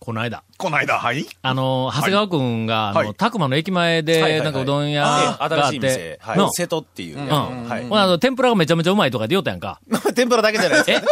この間。この間、はい。あの長谷川君が、あのはい。たくまの駅前で、なんかうどん屋あがあっ新しい店。て、、はい。の。瀬戸っていう。うん。はい。ほなあの、天ぷらがめちゃめちゃうまいとかで言おったやんか。天ぷらだけじゃないです。え？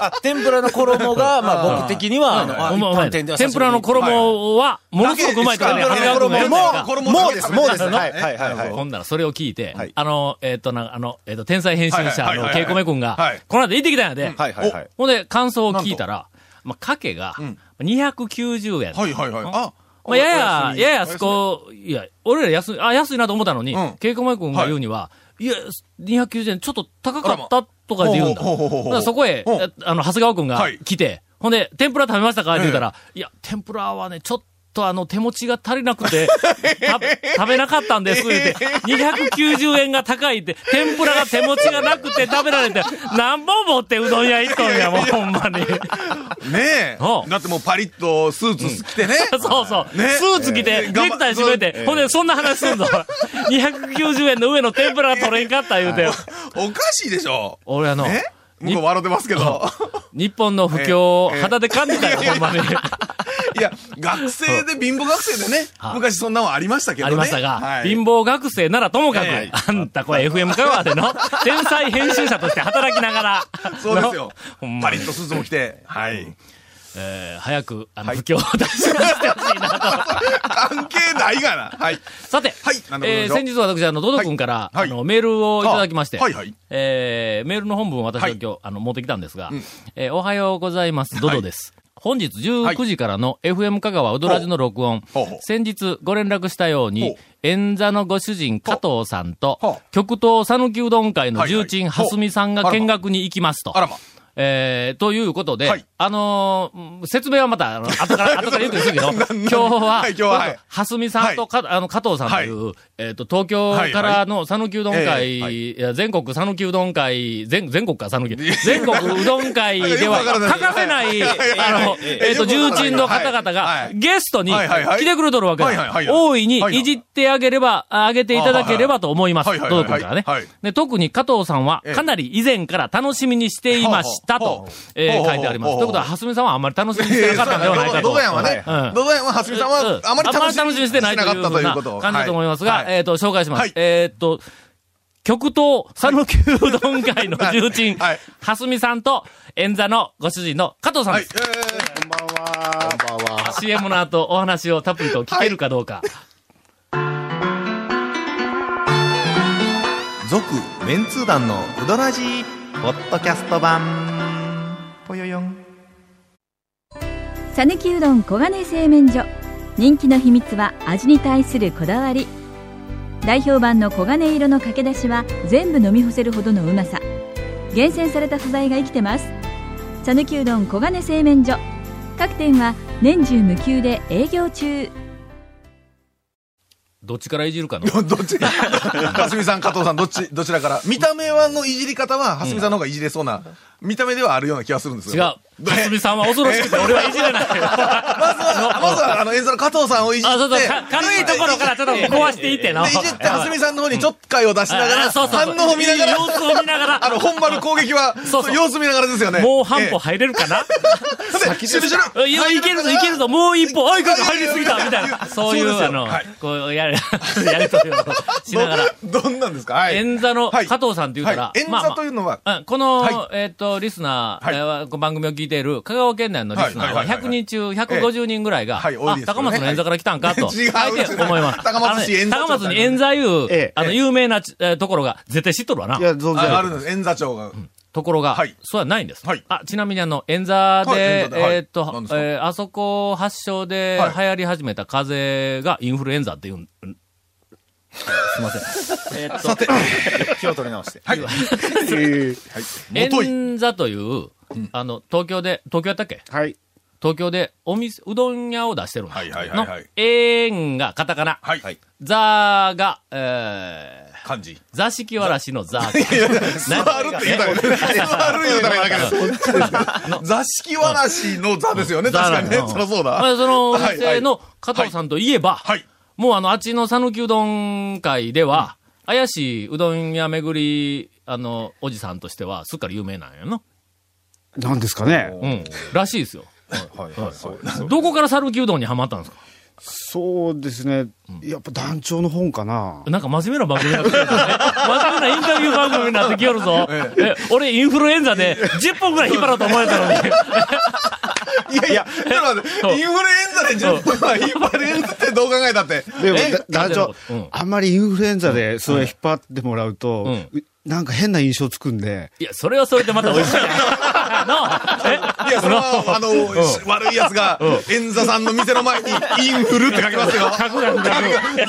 あ、天ぷらの衣が、まあ僕的には、あの、天ぷらの衣は、ものすごくうまいとかね、長だけ谷川君が言ったやんか。衣もうです、もうです。はい、はい、はい。はい。ほんならそれを聞いて、はい。あの、えっ、と、な、あの、えっ、と、天才編集者のケイコメ君が、はい。この間行ってきたんやで。はい、はい、はい。ほんで、感想を聞いたら、まあ、かけが、290円。はいはいはい。あ、まあ、やや、やや、そこ、いや、俺ら安い、あ、安いなと思ったのにうん、ケイコメ君が言うには、い、や、290円ちょっと高かったとかで言うんだ。そこへ、あの、長谷川君がはい。来て、ほんで、天ぷら食べましたか？って言ったら、いや、天ぷらはね、ちょっとあの、手持ちが足りなくて、た食べなかったんです、言って、290円が高いって、天ぷらが手持ちがなくて食べられて、何本持ってうどん屋行っとんや、もうほんまに。ねおえ。だってもうパリッとスーツ着てね。そうそう。ねスーツ着て、えーネクタイ締めて、ほんで、そんな話すんぞ。290円の上の天ぷらが取れんかった言うて。おかしいでしょ。俺あの、ね向こう笑ってますけど。日本の不況肌で感じたよ、ほんまに。いや、学生で、貧乏学生でね は、い昔そんなのありましたけどね。ありましたが、はい貧乏学生ならともかく、ええあんたこれ FM 香川での 天才編集者として働きながら、そうですよほん。まにパリッとスーツも着て。はい。えー早く、あの、不況を脱出してほしいなと。関係ないがな。はい。さて、はいえー先日私、あの、ドド君から、あの、メールをいただきまして、あはいはいえーメールの本文を私は今日、あの、持ってきたんですが、えーおはようございます、ドドです。本日19時からの FM 香川うどらじの録音、先日ご連絡したようほにう、演座のご主人加藤さんと極東讃岐うどん会の重鎮蓮見さんが見学に行きますと。えー、ということで、はいあのー説明はまた、あの、後から、後から言うとするけど、今日は、はい今日ははい。はすみさんとか、あの、加藤さんという、えっ、と、東京からの讃岐うどん会、はい。はい全国讃岐うどん会、全、全国か讃岐、全国うどん会では欠かせない、あの、えっ、と、重鎮の方々はが、い。ゲストにはいはいはい。来てくれとるわけはいはいはいだ。大いにはい。はいいじってあげれば、あげていただければと思います。はいはいはいどう君からね。はい。で、特に加藤さんは、ええ。かなり以前から楽しみにしていましたとえー書いてあります。ことは、はすみさんはあんまり楽しみにしてなかったんではないかと。ドドヤンはねうん、ドドヤンは、はすみさんは、あまり楽しみにしてなかったということ感じだと思いますが、はいえっ、と、紹介します。はいえっ、と、極東讃岐うどん会の重鎮、はいはすみさんと、演座のご主人の加藤さんはい。です。えこんばんは。こんばんは。CM の後、お話をたっぷりと聞けるかどうか。続、メンツー団のうどらじポッドキャスト版。ぽよよん。さぬきうどん黄金製麺所。人気の秘密は味に対するこだわり。代表版の黄金色のかけだしは全部飲み干せるほどのうまさ。厳選された素材が生きてます。さぬきうどん黄金製麺所。各店は年中無休で営業中。どっちからいじるかの？ーどっち、はすみさん、加藤さん、どっち、どちらから？見た目はのいじり方は、はすみさんの方がいじれそうな、見た目ではあるような気がするんです違う。よ。はすみさんは恐ろしくて、俺はいじれない。まずは、まずは、あの、演奏の加藤さんをいじって。あ、そうそう、か軽いところからちょっと壊していっての。で、いじって、はすみさんの方にちょっかいを出しながら、反応を見ながら、様子を見ながらあの、本丸攻撃は、様子見ながらですよね。もう半歩え入れるかな？えで、シュルシュルいやいけるぞ、いけるぞ、もう一歩、あいか入りすぎた、みたいな。そういう、あのはい、こう、やる、やりとりをしながら。ど、どんなんですか？はい。演座のはい加藤さんって言うたらはい、演座というのは、うんこの、はえっ、と、リスナー、番組を聞いている香川県内のリスナーははいはいはいはい100人中150人ぐらいが、あ、高松の演座から来たんかと、は い違う大抵思います。高松市演座高松に演座いう、ええあの、有名なところが絶対知っとるわな。いや、存じあるんです。演座長が。ところが、はいそうはないんです。はいあ、ちなみにあの、演座はいで、えーっとえーあそこ発祥ではい流行り始めた風邪がインフルエンザっていうん、うんすいません。えーっと、気を取り直して。はい。はい。もとい。演座という、あの、東京で、東京やったっけ？はい。東京でお店、うどん屋を出してるんだ。はいはいはいはいのえんがカタカナ。はい。はいザーが、えー、漢字。座敷わらしのザーか。座るって言うたら、座る言うたらだけです。座敷わらしの座ですよね、確かにね。うんそりゃそうだ。まあ、そのおはい店の加藤さんといえば、はい。もうあの、あっちの讃岐うどん会では、怪しいうどん屋巡り、あの、おじさんとしては、すっかり有名なんやな。なんですかね。うん。らしいですよ。はいはいはい。どこから讃岐うどんにはまったんですか？そうですね。やっぱ団長の本かな。なんか真面目な番組になってきよるぞね。真面目なインタビュー番組になってきよるぞ。え、俺インフルエンザで10本くらい引っ張ろうと思えたのに。いやいや、ちょっと待って、インフルエンザで10分は引っ張れんってどう考えたって。でも団長うん、あんまりインフルエンザでそれ引っ張ってもらうと、うんうなんか変な印象つくんで、いや、それはそれでまた美味しい いや、それは、あ。の、悪い奴が、演座さんの店の前に、インフルって書きますよ。書く書く書く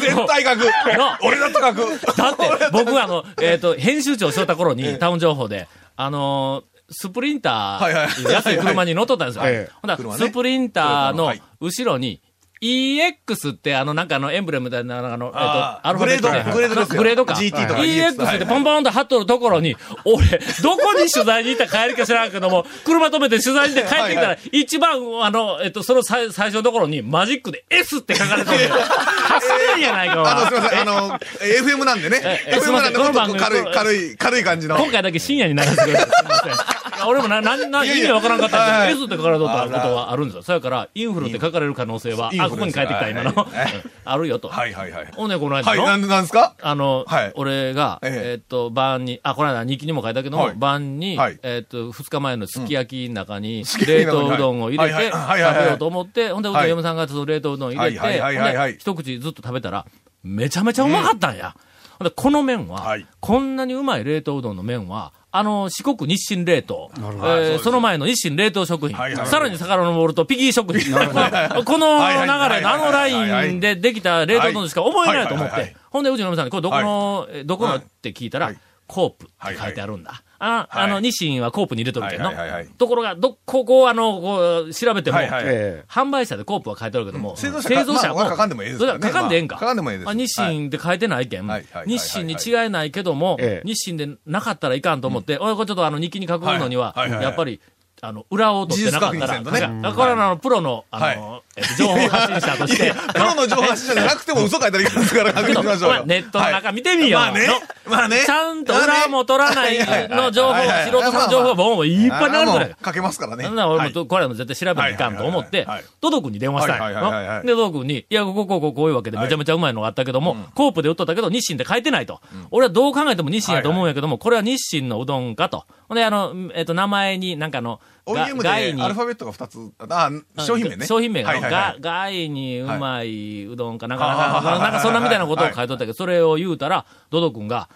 絶対書く。な。俺だと書く。だって、僕はあの、えっ、と、編集長しよった頃に、タウン情報で、あのースプリンター、安い車に乗っとったんですよ。ほんスプリンターのはい。後ろに、EX ってあの、なんかあの、エンブレムみたいな、あの、えっ、と、アルファベットで。グレードグレードか。GT とか EX ってポンポンと貼っとるところに、俺、どこに取材に行ったか帰りか知らんけども、車止めて取材に行って帰ってきたら、一番、あの、えっ、と、その最最初のところに、マジックで S って書かれてる。走れんやないか、あの、すみません、あの、FM なんでね。ええ FM なんで、もっと軽い、軽い、軽い感じの。今回だけ深夜に流してくれてすみません。俺もな、な、な、意味わからんかったんはい。で、S って書かれとったことはあるんですよ。それから、インフルって書かれる可能性は、あ、ここに帰ってきた、今の。あるよと。はいはいはい。おね、この間はい、なの、んなんですか？あのはい、俺が、ええ。えっと、晩に、あ、この間日記にも書いたけども、はい。晩にはい、えっと、二日前のすき焼きの中に、冷凍うどんを入れて、はい食べようと思って、ほんで、うちの嫁さんがその冷凍うどん入れて、一口ずっと食べたら、めちゃめちゃうまかったんや。ほんで、この麺は、はい。こんなにうまい冷凍うどんの麺は、あの、四国日清冷凍、えーその前の日清冷凍食品、はいはいさらに遡るとピギー食品、この流れのあのラインでできた冷凍うどんしか思えないと思って。ほんで、うちの嫁さんに、これどこの、えどこのって聞いたら、はいコープって書いてあるんだ。あ、はい。あの、日清はコープに入れとるけど、はいはいはいはい。ところが、ど、ここをあの、こう、調べても、はいはい。え販売者でコープは書いてあるけども、製造者かまあ書かんでもええですからねそれ書かんでええんか。まあ書かんでもええですあ日清って書いてないけん、はい。はいはい日清に違いないけども、ええ。日清でなかったらいかんと思って、俺これちょっとあの日記に書くのには、はいはいはいはい。やっぱり、あの、裏を取ってなかったら、ねだからあの、プロの、あの、はいえっと情報発信者として、プロの情報発信者じゃなくても嘘書いたらいいですから、確けど、認しましょうよ。お前ネットの中見てみよう。まあねの。まあね。ちゃんと裏も取らないの情報、はいはいはい素人さんの情報がもういっぱい流れてるあーもう。書けますからね。な俺はいもと、これも絶対調べないかんと思ってはいはいはいはい、ドド君に電話したいはいで、ドド君に、いや、ここ、ここ、こういうわけでめちゃめちゃうまいのがあったけども、コープで売っとったけど、日清って書いてないと。俺はどう考えても日清やと思うんやけども、これは日清のうどんかと。ほんで、あの、えっと、名前になんかの、が OEM でアルファベットが2つ、あ、商品名ね。商品名。が、はいはいはい。が、外にうまいうどんかなんか、はい。なんか、なんかそんなみたいなことをはい。書いとったけど、それを言うたら、ドド君が、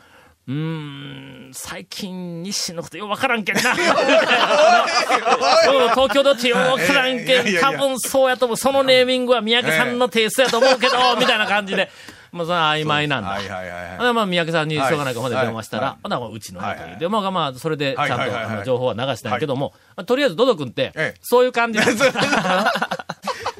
うーん、最近日清のことようわからんけんな。東京だってようわからんけん、多分そうやと思う。そのネーミングは三宅さんのテイストやと思うけど、みたいな感じで。まあ、それは曖昧なんだ。はいはいはいまあ、三宅さんにしょうがないから、ほんではい電話したら、はいほんならうちのやとで、まあまあ、それでちゃんとはい情報は流したんやけども、まあとりあえずドド君ってええ、そういう感じ。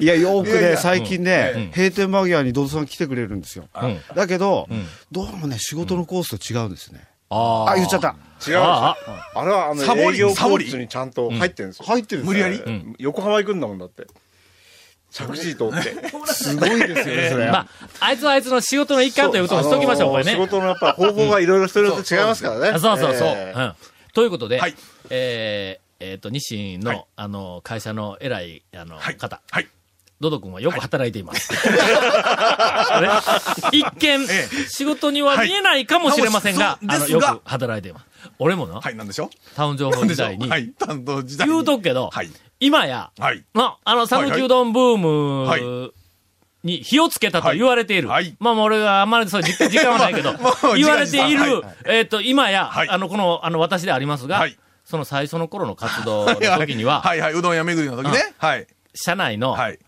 いや、よくね、最近ね、閉店間際にドドさん来てくれるんですよ。うんだけど、どうもね、仕事のコースと違うんですね。ああ、言っちゃった。違う。ああれはあのサボり。営業サボり。効率にちゃんと入ってるんですよ。入ってるんですよ無理やり？うん。横浜行くんだもんだって。着地通って。すごいですよね、それ。まあ、あいつはあいつの仕事の一環ということにしときましょう、これね。仕事のやっぱ方法がいろいろ人によって違いますからね。あそうそうそう。ということで、はいえーえっ、と、日清の、はいあの、会社の偉い、あの、はい方、はい。ドド君はよく働いています。一見、え仕事には見えないかもしれませんが、はいあの、よく働いています。俺もな、はい、なんでしょタウン情報時代に、はい、担当時代に。言うとくけど、はい。今や、はい。の、あの、讃岐うどんブはいームに火をつけたと言われている。はいはいまあ、俺はあんまりそう 時間はないけど言われている、時間ですえっ、と、今や、はいあの、この、あの、私でありますが、はいその最初の頃の活動の時には、はいはい、うどん屋巡りの時ね。はい。社内のはい。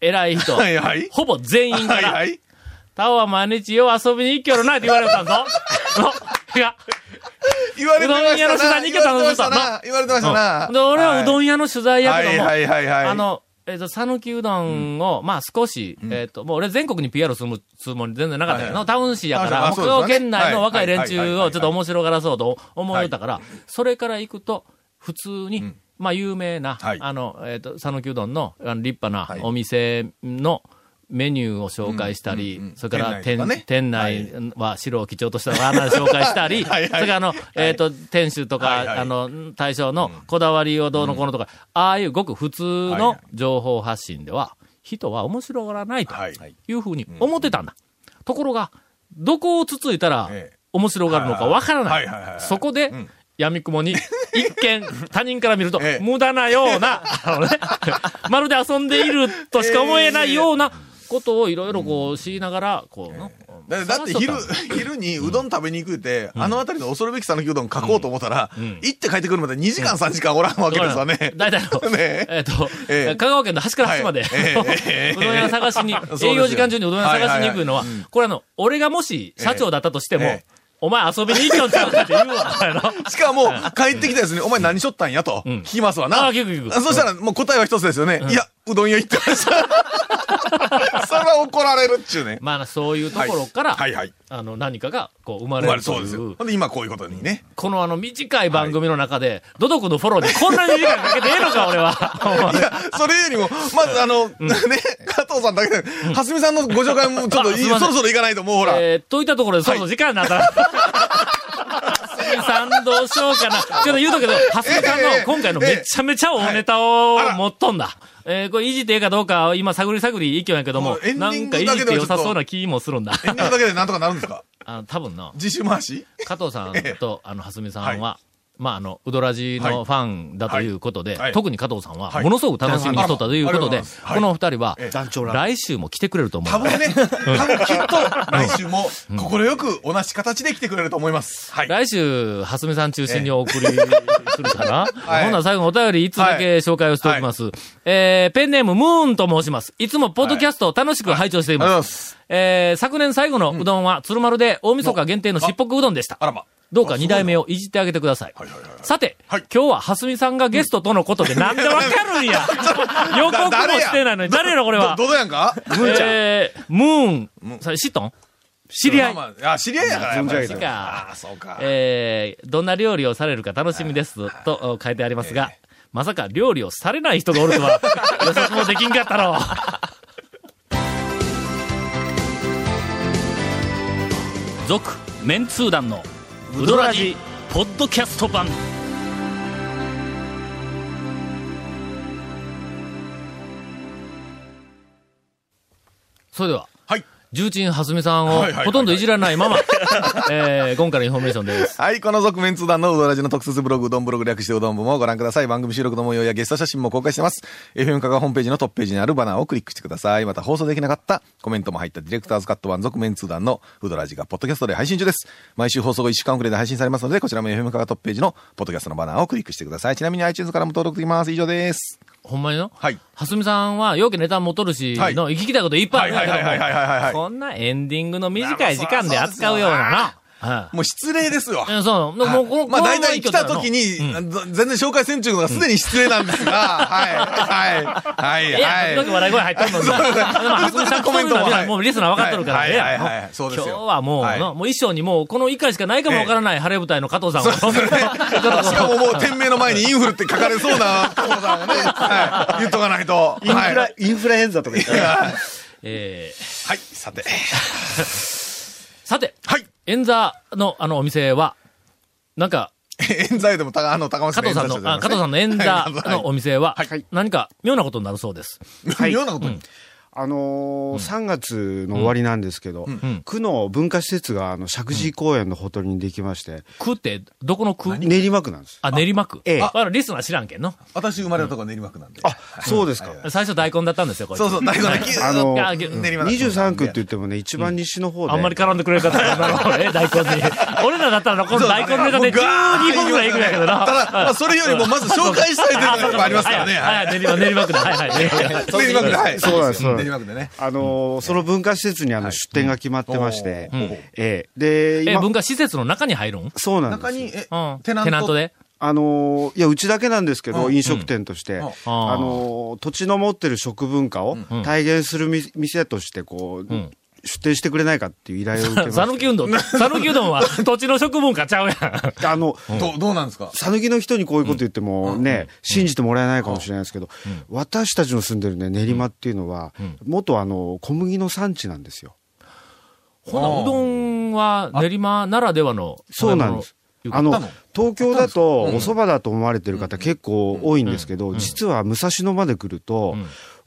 偉い人、はいはい。ほぼ全員から、はいはい。タオは毎日よう遊びに行きよるなって言われたんぞ。のいや、言われてましたな。うどん屋の取材に行けたの言われてましたな。言われてましたな。で俺はうどんん屋の取材やけども、はいはいはいはい。あ、の、えっ、と、讃岐うどんを、まあ少し、えっ、と、もう俺全国に PR するつもり全然なかったけど、タウン市やから、あそうですよね。他県内の若い連中をちょっと面白がらそうと思うたから、それから行くと、普通に、まあ有名な、はい。あの、えっ、と、讃岐うどんのあの立派はい。なお店のメニューを紹介したり、うんうんうんそれから店店内ね。店内は白を基調としたワーナー紹介したり、はいはい。それからあの、えっ、と、店主とか、はいはい。あの、大将のこだわりをどうのこうのとか、ああいうごく普通のはいはい。情報発信では、人は面白がらないとはい。い。うふうに思ってたんだ。ところが、どこをつついたらええ。面白がるのかわからなはいはいはいはい。い。そこでん、闇雲に、一見、他人から見るとえ、え。無駄なような、あのね、まるで遊んでいるとしか思えないようなことをいろいろこう、しながら、こうの、だだって昼、昼にうどん食べに行くって、あの辺りの恐るべき讃岐うどん書こうと思ったら、行って帰ってくるまで2時間3時間おらんわけですわね。大体の、ね。えっと、ええ。香川県の端から端まで、うどん屋探しに、営業時間中にうどん屋探しに行くのはこれあの、俺がもし社長だったとしてもええ、お前遊びに行きよんちゃうかって言うわ。しかも、帰ってきたやつに、お前何しょったんやと、ん。聞きますわな。ああ聞く聞く。そしたら、もう答えは一つですよね。いや、うどん屋行ってました。それは怒られるっちゅうね。まあ、そういうところから、はいはい。あの、何かが、こう、生まれれるといそうですよ。うほんで、今こういうことにね。このあの、短い番組の中で、ドドクのフォローにこんなに時間かけてええのか、俺は。いや、それよりも、まずあの、ね、加藤さんだけで、はすみさんのご紹介もちょっとそろそろ行かないと、もうほら。えー、といったところで、そろそろ時間になったら。はすみさんどうしようかな。ちょっと言うとくけど、はすみさんの今回のめちゃめちゃ大ネタを持っとんだ。えー、これいじってええかどうか、今探り探りいきよんやけどもなんかいじって良さそうな気もするんだ。エンディングだけでなんとかなるんですか？あの、多分な、自主回し？加藤さんと、あの、はすみさんは、はまあ、あの、うどらじのファンだということで、はいはい特に加藤さんは、はいものすごく楽しみにしとったということで、このお二人は。来週も来てくれると思う。多分ね、多分きっと、来週も、快く同じ形で来てくれると思います。はい。来週、はすみさん中心にお送りするかな、はいほんなら最後のお便り、いつだけ紹介をしておきます。えー、ペンネーム、ムーンと申します。いつもポッドキャストを楽しく拝聴しています。ます。えー、昨年最後のうどんは、鶴丸で大晦日限定のしっぽくうどんでした。あらま。どうか二代目をいじってあげてください。はいはいはい。さて、はい。今日ははすみさんがゲストとのことでなんでわかるんや。予告もしてないのに、誰やろこれは？ど、どうやんか？えー、ムーン、それ知っとん知り合い。まあまああ、知り合いやから、やっぱり。知り合いか。ああ、そうか。えー、どんな料理をされるか楽しみです。とお書いてありますが、まさか料理をされない人がおるとは 予測もできんかったろう。続、メンツー団のウドラジポッドキャスト版。それでは、はい。重鎮はすみさんをほとんどいじらないまま、えー、今回のインフォメーションです。はい、この続麺通団のうどラジの特設ブログ、うどんブログ略してうどん部もご覧ください。番組収録の模様やゲスト写真も公開してます。FM カがホームページのトップページにあるバナーをクリックしてください。また放送できなかったコメントも入ったディレクターズカット版続麺通団のうどラジがポッドキャストで配信中です。毎週放送後1週間遅れで配信されますので、こちらも FM カがトップページのポッドキャストのバナーをクリックしてください。ちなみに iTunes からも登録できます。以上です。ほんまにの？はい。はすみさんは、よけネタも取るし、はいの、聞きたいこといっぱいあるんだけどはいはいはいはいはいはいも、こんなエンディングの短い時間で扱うようなな。はい。もう失礼ですよ。えそう、もう、この、まあ大体来た時に、うん。全然紹介せんちゅうのがすでに失礼なんですが、はい、はい、はい、いや、はい。時々笑い声入ったも、んコメントもコメントも、はいもうリスナー分かっとるからね。はい。はい。はい。はい。そうですよ。今日はもう、はい。のもう衣装にもう、この一回しかないかもわからない晴れ舞台の加藤さんを。しかももう店名の前にインフルって書かれそうな加藤さんがね、はい、言っとかないと。インフラ、はい。インフラエンザとか言って。えー、はい、さて。さて、はい。演座のあのお店は、なんか、冤罪でもた、あの、高松加藤さんの、あ加藤さんの演座のお店ははい、何か妙なことになるそうです。はい。妙なことに。あのー3月の終わりなんですけど、ん区の文化施設が、あの、石神井公園のほとりにできまして、区って、どこの区？練馬区なんです。あ、練馬区。ええあ、あリスナー知らんけんの？私生まれたとこ練馬区なんで。あ、そうですか。最初大根だったんですよ、これ。そうそう、大根だけ。あの いやぎ練馬23区って言ってもね、一番西の方で。あんまり絡んでくれる方は、なるほどね、大根に。俺らだったら、この大根ネタで12本ぐらいいくんやけどな。ただ、まあ、それよりもまず紹介したいというのがやっぱありますからね。はい、はい、練馬、練馬区だ。はい、はい、練馬区。はい。そうなんです練馬区でね。あのーその文化施設にあの出店が決まってまして、うん。ええ。で、文化施設の中に入るん？そうなんです。中に、えうん。、テナント？テナントで？あのーいや、うちだけなんですけど、うん。飲食店として、うん。あのー土地の持ってる食文化をん。体現するみ店として、こう、うん。出店してくれないかっていう依頼を受けまさしぬきうどん、さぬきうどんは 土地の食文化ちゃうやん。た。あの、どう、どうなんですか？さぬきの人にこういうこと言ってもね、信じてもらえないかもしれないですけど、私たちの住んでるね、練馬っていうのは、元あの、小麦の産地なんですよ。ほな、うどんは練馬ならではの。そうなんです。あの、東京だとお蕎麦だと思われてる方結構多いんですけど、実は武蔵野まで来ると、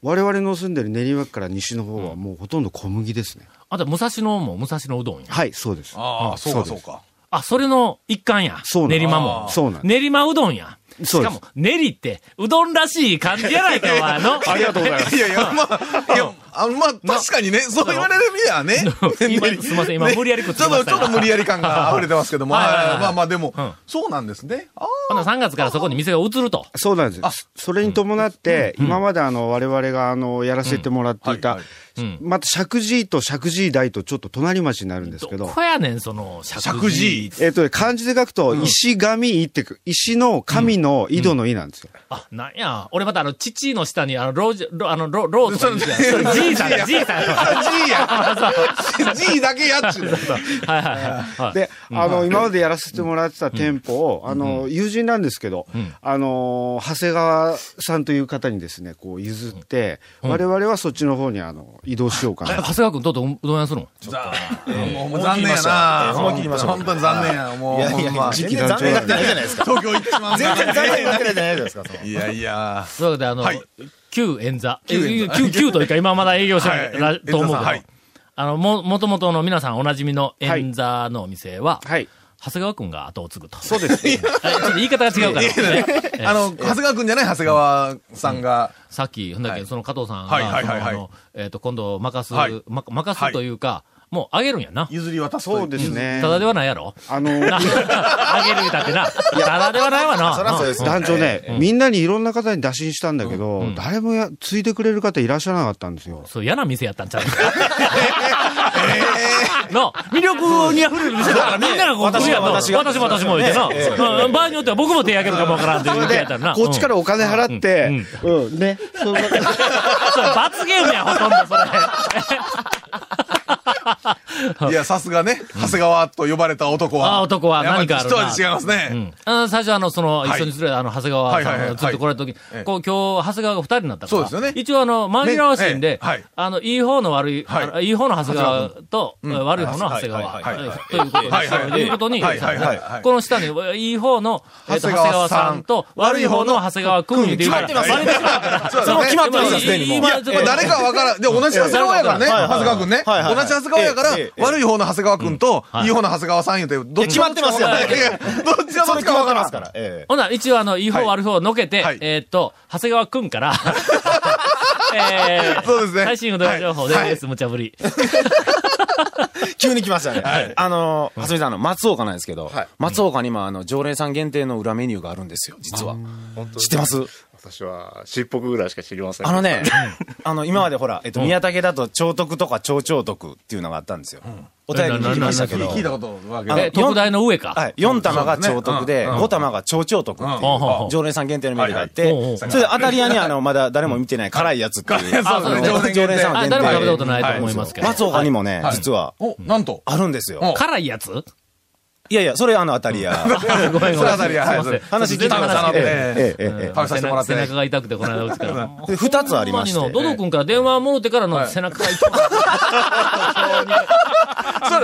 我々の住んでる練馬区から西の方はもうほとんど小麦ですね。あと、武蔵野も武蔵野うどんや。はい、そうです。ああ、そうか、そですそううか。あ、それの一環や。そう練馬も。そうなんです練馬うどんや。そうですしかも、練りって、うどんらしい感じやないか、お前の。ありがとうございます。いやいや、まあ、いや、あの、まあ、確かにね、そう言われるにはね。今すいません今無理やりくっちょっと、ちょっと無理やり感が溢れてますけども。まあまあ、でもうん、そうなんですね。あほな3月からそこに店が移ると。そうなんです。それに伴って、今まであの、我々があの、やらせてもらっていたうんはいはい、うん。また石神井と石神井台とちょっと隣町になるんですけどど、こやねん、その、石石神井えっとね、漢字で書くと、石神井ってく、石の神の井戸の井なんですよ。あ、なんや。俺またあの、父の下に、あの、ロージ、ロあの、ロうてやんそれ、じいさん だ、じいさんや。あ、G や。G だけやっちゅう。はいはいはいはい。で、あの、今までやらせてもらってた店舗を、あの、友人なんですけど、あの、長谷川さんという方にですね、こう譲って、我々はそっちの方にあの、移動しようかな。長谷川君とうとううどん屋するのもうもう残念やな。思い切りました本当に残念や。もう、ほんま。全然残念がってないじゃないですか。東京行ってしまう全然残念がってないじゃないですか。いやいや。というわけで、あのはい、旧演座。え旧旧、旧というか今まだ営業してないはいらと思うけどあの、も、もともとの皆さんおなじみの演座のお店は、はい。長谷川君が後を継ぐと。そうです。えちょっと言い方が違うから。あの、長谷川くんじゃない長谷川さんが。さっき、ほんだっけ、はいその加藤さんはいが、あのえっと、今度任す、任すというか、もうあげるんやな。譲り渡すといそうです。ね。ただではないやろあの、なあげる言うたってな。ただではないわな。そらそうですん団長ね、みんなにいろんな方に打診したんだけど、誰もや、ついてくれる方いらっしゃらなかったんですよ。そう、嫌な店やったんちゃう の、魅力に溢れる店だからみんながこう、私がこうや私も私も言うてな。うん場合によっては僕も手挙げるかもわからんっていう店やったらな。こっちからお金払って、うん、ね。罰ゲームや、ほとんどそれ。いや、さすがね、長谷川と呼ばれた男は。あ男は何かあるな。一味違いますうね。ん。あ最初あの、その、はい。一緒にする、あの、長谷川さんがずっと来られた時ええ。こう、今日、長谷川が二人になったから。そうですよね。一応あの、紛らわしいんであの、いい方の悪い、はい。いい方の長谷川と、悪い方の長谷川。ということで、はいうことに、この下に、いい方の、えっと長谷川さん。と、悪い方の長谷川くんって言うから、決まってますそう。それも決まってます。今誰かわからん。で、同じ長谷川やからね、長谷川くんね。同じ長谷川やから悪い方の長谷川くん。と、はい。いい方の長谷川さん言うて、どっち決まってますよ。どっちがどっちかわからん。から。ええ。ほな、一応あの、いい方はい。悪い方をのけて、はい。えーっと、長谷川くんから、えーそうですね。最新うどん情報はい。です、無茶ぶり。急に来ましたね。あの、はすみさん、あの、松岡なんですけどはい、松岡に今、あの、常連さん限定の裏メニューがあるんですよ、実は。知ってます？私は、しっぽくぐらいしか知りません。あのね、あの、今までほら、えっと、宮武だと、超徳とか超超徳っていうのがあったんですよ。お便りに来ましたけど。聞いたことわけあのえ、特大の上か。はい。4玉が超徳で、そうですね5玉が超超徳っていう常連さん限定のメニューがあって、それで当たり屋にあの、まだ誰も見てない辛いやつっていう。常連さんあ、限定。誰も食べたことないと思いますけど。松岡にもねは、い。実は、お、なんと。あるんですよ。お辛いやつ？いやいや、それあの当たり屋。ごめんごめん。それあたりははい。話聞いてください。話聞いて。ええええええ。食べさせてもらって。ね背中が痛くて、この間うちから。で二つありましてドド君から電話もろてからの背中が痛い。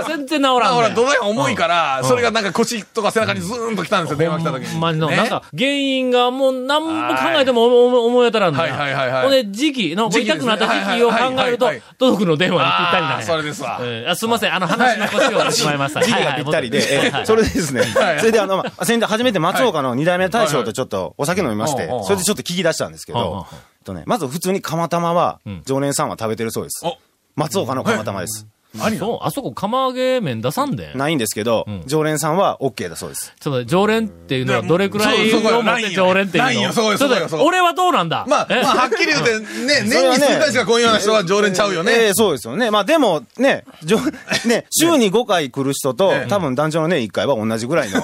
全然治らんほら。土台が重いから、それがなんか腰とか背中にズーンと来たんですよ、電話来た時に。まにの、ね。なんか、原因がもう何も考えても思い当たらんのはいはいはいはい。ほんで、時期の、痛くなった時期を考えるとドド君の電話にぴったりなん。それですわ。すみません、あの話の腰を折ってしまいました。時期がぴったりで、ええそれでですね、はいそれであの、まあ先日初めて松岡の二代目大将とちょっとお酒飲みましてはいはい、それでちょっと聞き出したんですけはいはいはい。ど、えっとね、まず普通に釜玉はん、常連さんは食べてるそうです。お。松岡の釜玉です。そう、あそこ釜揚げ麺出さんで。ん。ないんですけどん、常連さんは OK だそうです。ちょっと、常連っていうのはどれくらいそうそうを持って常連っていうの？ないよ。そうよそうよそうよ。俺はどうなんだ？まあ、え？まあ、はっきり言うて、ね、年に数回しか来んような人は常連ちゃうよえね。えそうですよね。まあでも、ね、じょ ね、週に5回来る人とええ、多分団長のね、1回は同じぐらいの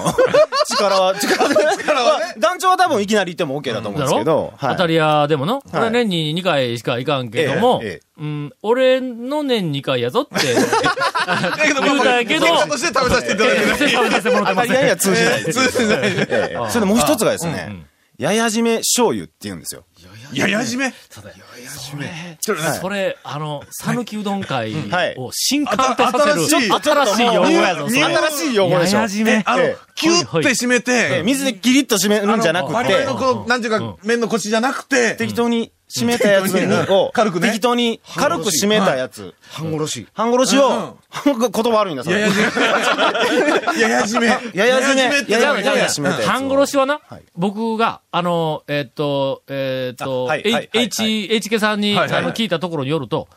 力は、力は、力はね。団長は多分いきなり行っても OK だと思うんですけど、はい。当たり屋でもの、これは年に2回しか行かんけども、ええええうん、俺の年2回やぞって。だけど、言うたんやけど結果として食べさせていただいて食べさせてもらってます。当たり前には通じない。通じない。ええそれでもう一つがですね、ややじめ醤油って言うんですよ。ややじめ？それ、あの、讃岐うどん会 はい。を新刊とさせる、新しい新しい用語やぞ、それ。新しい用語でしょ。ややじめ。あのええ、キュッて締めええ。て、水でギリッと締めるんじゃなくてバリバリの、こう、なんていうか、麺のコシじゃなくて、適当に締めたやつにを、軽くね。適当に軽く締めたやつ、半殺し。半殺しを、言葉悪いな、それ。ややじめ。ややじめ。ややじめ。ってややめ半殺しはな、はい。僕が、あの、えっ、と、えっ、と、H、HK さんに、聞いたところによると、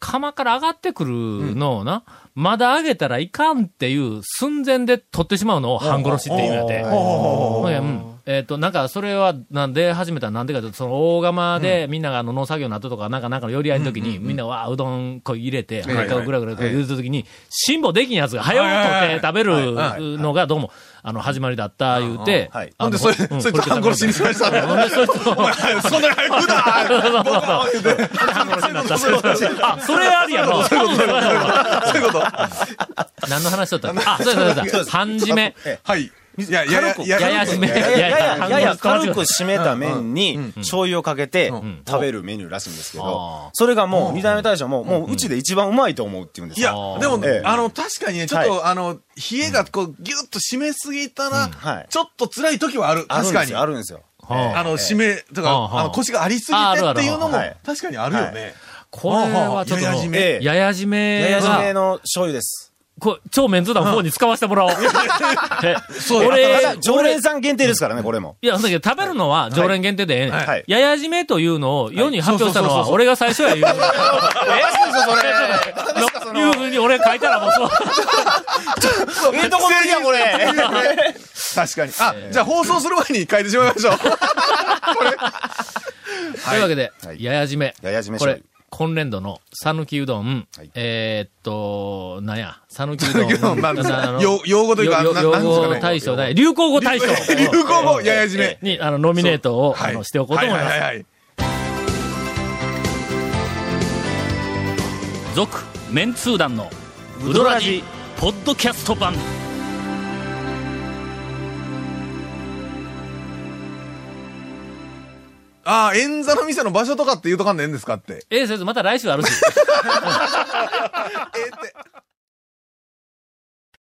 釜から上がってくるのをな、まだ上げたらいかんっていう寸前で取ってしまうのを半殺しって言うん。やて。えっ、と、なんか、それは、なんで始めたらなんでかというと、その大釜で、みんながあの農作業の後とか、なんか、なんかの寄り合いの時に、みんなわあ、うどんこう入れて、はいはいぐらぐらぐら言うた時に、辛抱できんやつが、早う取って食べるのが、どうも、あの、始まりだった、言うて、はい。なんでそれ、うんそれ半殺しにしましたほんで、そい。つと、そんなに早くだそうそうそう。あ、それありやろ。そうい。うこと。そうい。うこと何の話しとったあ、そうだそうだ。半締め。はい。いや、やや、やや。やややややや軽く半締めた麺に醤油をかけて食べるメニューらしいんですけど、それがもう二代目大将も、もううちで一番うまいと思うって言うんですいやよ。、でもええ、あの、確かにね、ちょっはと、あの、冷えがこう、ぎゅっと締めすぎたらはい、ちょっと辛い時はある。確かに。あるんですよ、あ。の、締め、とか、はああ。の、腰がありすぎてっていうのもはい、確かにあるよね。これはちょっと、やや締めええ。やや締めやや締めが、の醤油です。こう超メンツ団の方に使わせてもらおう。えそう俺常連さん限定ですからね、これも。いや、だけど食べるのは常連限定でええねん。はいやや締めというのを世に発表したのは俺が最初や言う。えそれ。いうふうに俺書いたらもうそう。ええとこ見や、これ。確かに。あ、じゃあ放送する前に書いてしまいましょう。というわけで、はいやや締め。やや締めこれ今年度の讃岐うどん、はいえーっと、なんや、讃岐うどん。うどんなんですかあの用用語というか用語大賞だ流行語大賞。流行語やや締め。に、あの、ノミネートを、はいあの、しておこうと思います。はいはいはいはい。続、メンツー団の、ウドラジ、ポッドキャスト版。ああ、演座の店の場所とかって言うとかんでええんですかって。ええ、先生、また来週あるし。ええって。